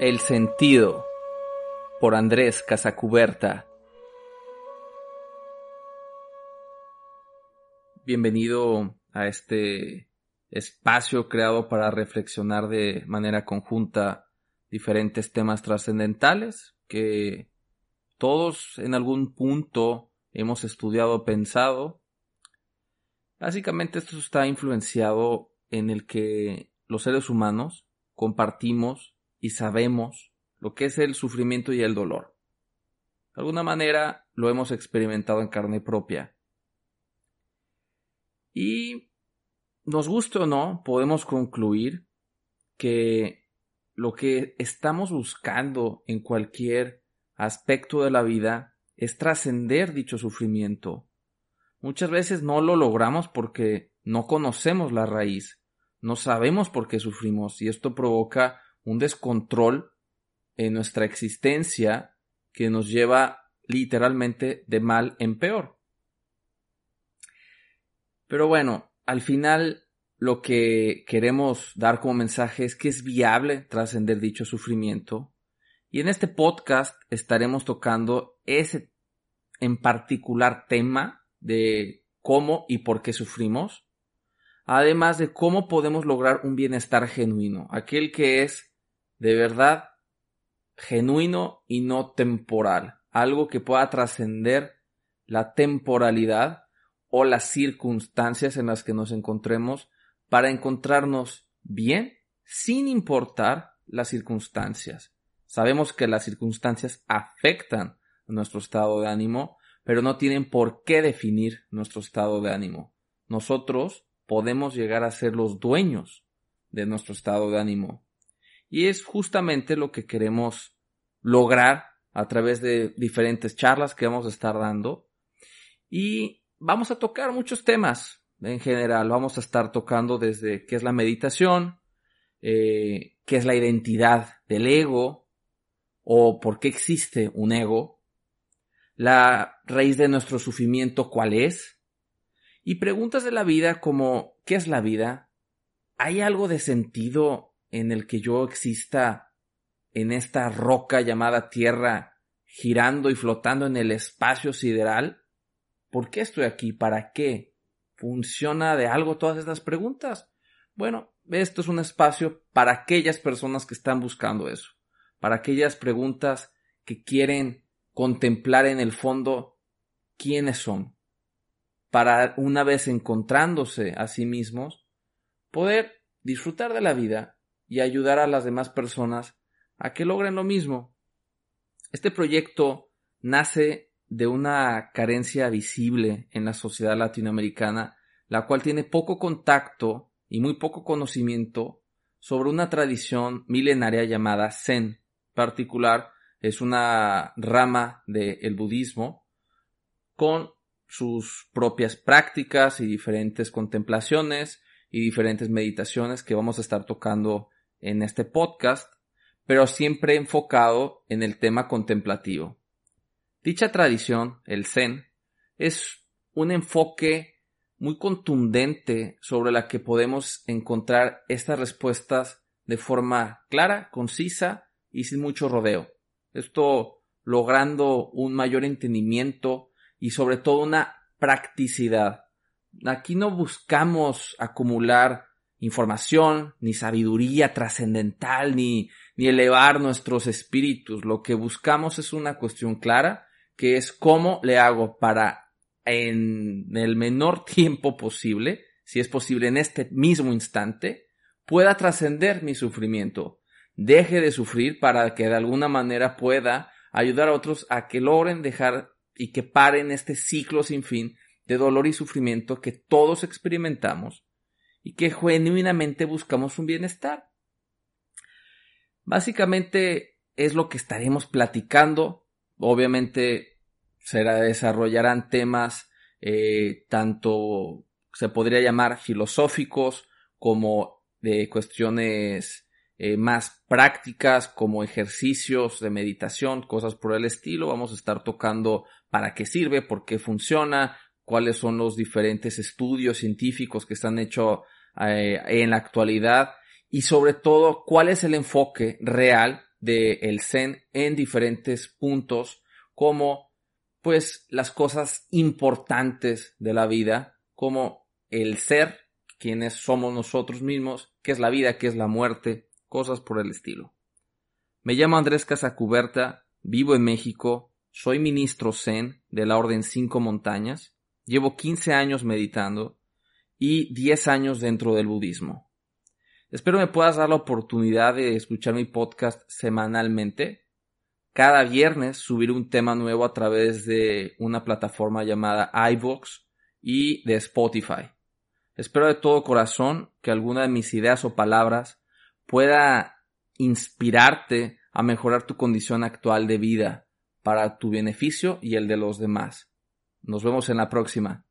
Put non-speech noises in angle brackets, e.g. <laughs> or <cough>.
El sentido por Andrés Casacuberta. Bienvenido a este espacio creado para reflexionar de manera conjunta diferentes temas trascendentales que todos en algún punto hemos estudiado, pensado. Básicamente esto está influenciado en el que los seres humanos compartimos y sabemos lo que es el sufrimiento y el dolor. De alguna manera lo hemos experimentado en carne propia. Y nos guste o no, podemos concluir que lo que estamos buscando en cualquier aspecto de la vida es trascender dicho sufrimiento. Muchas veces no lo logramos porque no conocemos la raíz, no sabemos por qué sufrimos y esto provoca un descontrol en nuestra existencia que nos lleva literalmente de mal en peor. Pero bueno, al final lo que queremos dar como mensaje es que es viable trascender dicho sufrimiento y en este podcast estaremos tocando ese en particular tema de cómo y por qué sufrimos además de cómo podemos lograr un bienestar genuino, aquel que es de verdad genuino y no temporal, algo que pueda trascender la temporalidad o las circunstancias en las que nos encontremos para encontrarnos bien sin importar las circunstancias. Sabemos que las circunstancias afectan nuestro estado de ánimo, pero no tienen por qué definir nuestro estado de ánimo. Nosotros podemos llegar a ser los dueños de nuestro estado de ánimo. Y es justamente lo que queremos lograr a través de diferentes charlas que vamos a estar dando. Y vamos a tocar muchos temas en general. Vamos a estar tocando desde qué es la meditación, eh, qué es la identidad del ego o por qué existe un ego, la raíz de nuestro sufrimiento cuál es, y preguntas de la vida como ¿qué es la vida? ¿Hay algo de sentido en el que yo exista en esta roca llamada Tierra, girando y flotando en el espacio sideral? ¿Por qué estoy aquí? ¿Para qué? ¿Funciona de algo todas estas preguntas? Bueno, esto es un espacio para aquellas personas que están buscando eso, para aquellas preguntas que quieren contemplar en el fondo quiénes son, para una vez encontrándose a sí mismos, poder disfrutar de la vida y ayudar a las demás personas a que logren lo mismo. Este proyecto nace de una carencia visible en la sociedad latinoamericana, la cual tiene poco contacto y muy poco conocimiento sobre una tradición milenaria llamada Zen. En particular, es una rama del budismo con sus propias prácticas y diferentes contemplaciones y diferentes meditaciones que vamos a estar tocando en este podcast, pero siempre enfocado en el tema contemplativo. Dicha tradición, el Zen, es un enfoque muy contundente sobre la que podemos encontrar estas respuestas de forma clara, concisa y sin mucho rodeo. Esto logrando un mayor entendimiento y sobre todo una practicidad. Aquí no buscamos acumular información, ni sabiduría trascendental, ni, ni elevar nuestros espíritus. Lo que buscamos es una cuestión clara, que es cómo le hago para en el menor <laughs> tiempo posible, si es posible en este mismo instante, pueda trascender mi sufrimiento. Deje de sufrir para que de alguna manera pueda ayudar a otros a que logren dejar y que paren este ciclo sin fin de dolor y sufrimiento que todos experimentamos y que genuinamente buscamos un bienestar. Básicamente es lo que estaremos platicando. Obviamente se desarrollarán temas eh, tanto se podría llamar filosóficos como de cuestiones eh, más prácticas como ejercicios de meditación, cosas por el estilo. Vamos a estar tocando para qué sirve, por qué funciona, cuáles son los diferentes estudios científicos que están hechos eh, en la actualidad y sobre todo cuál es el enfoque real del Zen en diferentes puntos como pues las cosas importantes de la vida, como el ser, quienes somos nosotros mismos, qué es la vida, qué es la muerte, cosas por el estilo. Me llamo Andrés Casacuberta, vivo en México, soy ministro Zen de la Orden Cinco Montañas, llevo 15 años meditando y 10 años dentro del budismo. Espero me puedas dar la oportunidad de escuchar mi podcast semanalmente. Cada viernes subiré un tema nuevo a través de una plataforma llamada iVoox y de Spotify. Espero de todo corazón que alguna de mis ideas o palabras pueda inspirarte a mejorar tu condición actual de vida para tu beneficio y el de los demás. Nos vemos en la próxima.